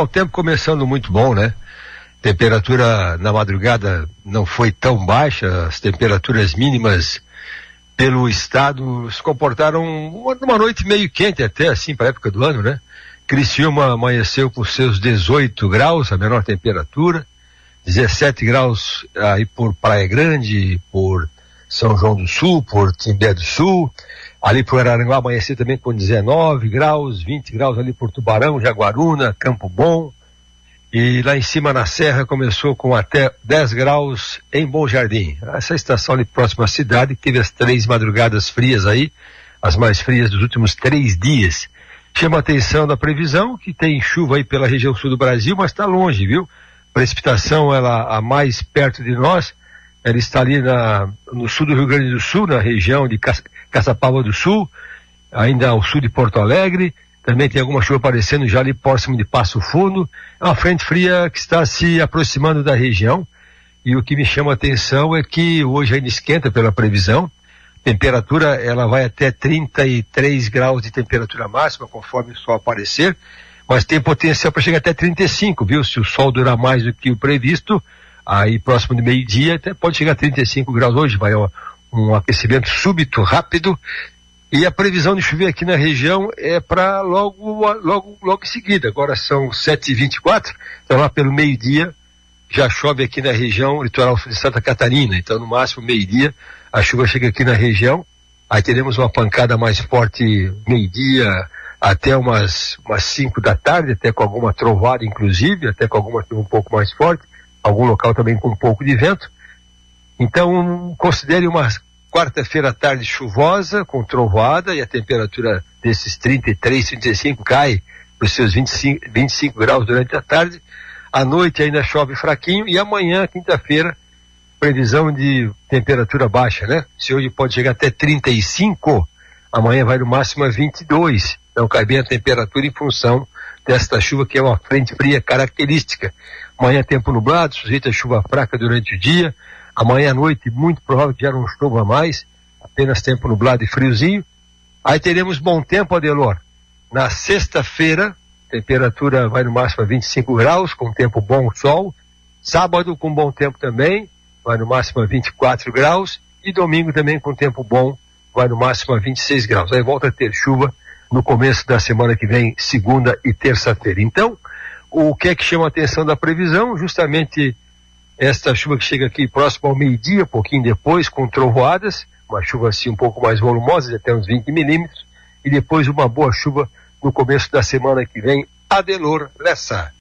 o tempo começando muito bom, né? Temperatura na madrugada não foi tão baixa, as temperaturas mínimas pelo estado se comportaram uma, uma noite meio quente até assim para a época do ano, né? Criciúma amanheceu com seus 18 graus, a menor temperatura, 17 graus aí por Praia Grande, por São João do Sul, por Timbé do Sul, ali por Araranguá amanhecer também com 19 graus, 20 graus ali por Tubarão, Jaguaruna, Campo Bom, e lá em cima na serra começou com até 10 graus em Bom Jardim. Essa estação ali próxima à cidade que teve as três madrugadas frias aí, as mais frias dos últimos três dias. Chama a atenção da previsão que tem chuva aí pela região sul do Brasil, mas está longe, viu? Precipitação ela a mais perto de nós, ela está ali na, no sul do Rio Grande do Sul, na região de Caçapava do Sul, ainda ao sul de Porto Alegre, também tem alguma chuva aparecendo já ali próximo de Passo Fundo. É uma frente fria que está se aproximando da região. E o que me chama a atenção é que hoje ainda esquenta pela previsão. Temperatura ela vai até 33 graus de temperatura máxima, conforme o sol aparecer, mas tem potencial para chegar até 35, viu? Se o sol durar mais do que o previsto, aí próximo de meio-dia até pode chegar a 35 graus hoje, vai um, um aquecimento súbito, rápido, e a previsão de chover aqui na região é para logo, logo, logo em seguida. Agora são 7h24, então lá pelo meio-dia já chove aqui na região litoral de Santa Catarina. Então, no máximo, meio-dia, a chuva chega aqui na região. Aí teremos uma pancada mais forte meio-dia até umas, umas 5 da tarde, até com alguma trovada, inclusive, até com alguma chuva um pouco mais forte, algum local também com um pouco de vento. Então, considere umas Quarta-feira tarde chuvosa, com trovoada, e a temperatura desses 33, 35 cai para os seus 25, 25 graus durante a tarde. À noite ainda chove fraquinho, e amanhã, quinta-feira, previsão de temperatura baixa, né? Se hoje pode chegar até 35, amanhã vai no máximo a 22. Então cai bem a temperatura em função desta chuva que é uma frente fria característica. Amanhã tempo nublado, sujeito a chuva fraca durante o dia, Amanhã à noite, muito provável que já não chova mais, apenas tempo nublado e friozinho. Aí teremos bom tempo, Adelor. Na sexta-feira, temperatura vai no máximo a 25 graus, com tempo bom, sol. Sábado, com bom tempo também, vai no máximo a 24 graus. E domingo também com tempo bom, vai no máximo a 26 graus. Aí volta a ter chuva no começo da semana que vem, segunda e terça-feira. Então, o que é que chama a atenção da previsão? Justamente esta chuva que chega aqui próximo ao meio-dia, pouquinho depois, com trovoadas, uma chuva assim um pouco mais volumosa, de até uns 20 milímetros, e depois uma boa chuva no começo da semana que vem. Adelor Lessa.